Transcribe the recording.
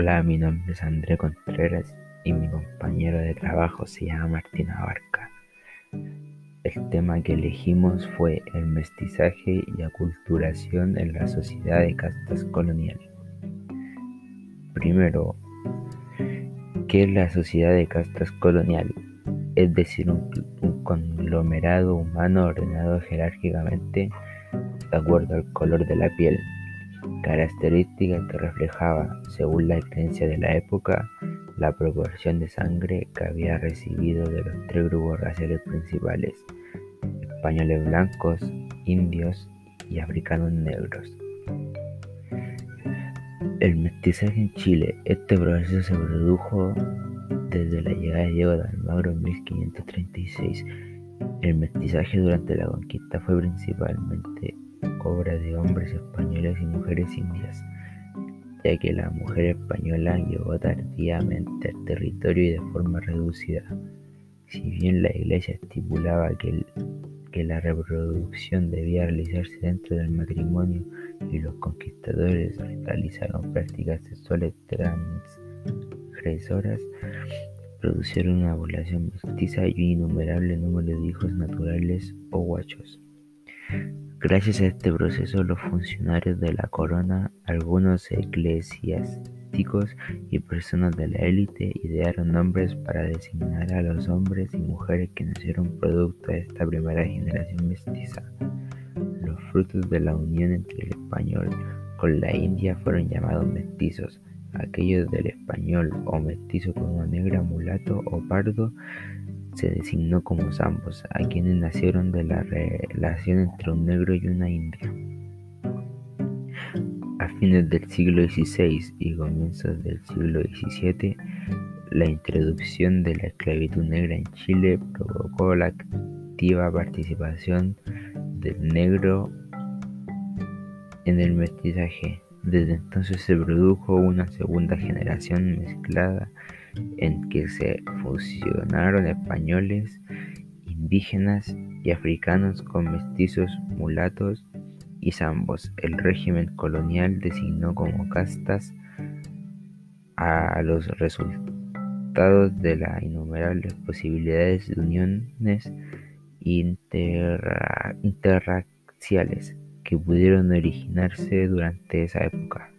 Hola, mi nombre es André Contreras y mi compañero de trabajo se llama Martina Abarca. El tema que elegimos fue el mestizaje y aculturación en la sociedad de castas colonial. Primero, ¿qué es la sociedad de castas colonial? Es decir, un, un conglomerado humano ordenado jerárquicamente de acuerdo al color de la piel, característica que reflejaba, según la creencia de la época, la proporción de sangre que había recibido de los tres grupos raciales principales, españoles blancos, indios y africanos negros. El mestizaje en Chile, este proceso se produjo desde la llegada de Diego de Almagro en 1536. El mestizaje durante la conquista fue principalmente obra de hombres españoles y mujeres indias, ya que la mujer española llegó tardíamente al territorio y de forma reducida. Si bien la Iglesia estipulaba que, que la reproducción debía realizarse dentro del matrimonio y los conquistadores realizaron prácticas sexuales transgresoras, produjeron una población mestiza y un innumerable número de hijos naturales o guachos. Gracias a este proceso, los funcionarios de la corona, algunos eclesiásticos y personas de la élite idearon nombres para designar a los hombres y mujeres que nacieron producto de esta primera generación mestiza. Los frutos de la unión entre el español con la India fueron llamados mestizos. Aquellos del español o mestizo con una negra, mulato o pardo se designó como zambos a quienes nacieron de la relación entre un negro y una india. A fines del siglo XVI y comienzos del siglo XVII, la introducción de la esclavitud negra en Chile provocó la activa participación del negro en el mestizaje. Desde entonces se produjo una segunda generación mezclada en que se fusionaron españoles, indígenas y africanos con mestizos, mulatos y zambos. El régimen colonial designó como castas a los resultados de las innumerables posibilidades de uniones interraciales que pudieron originarse durante esa época.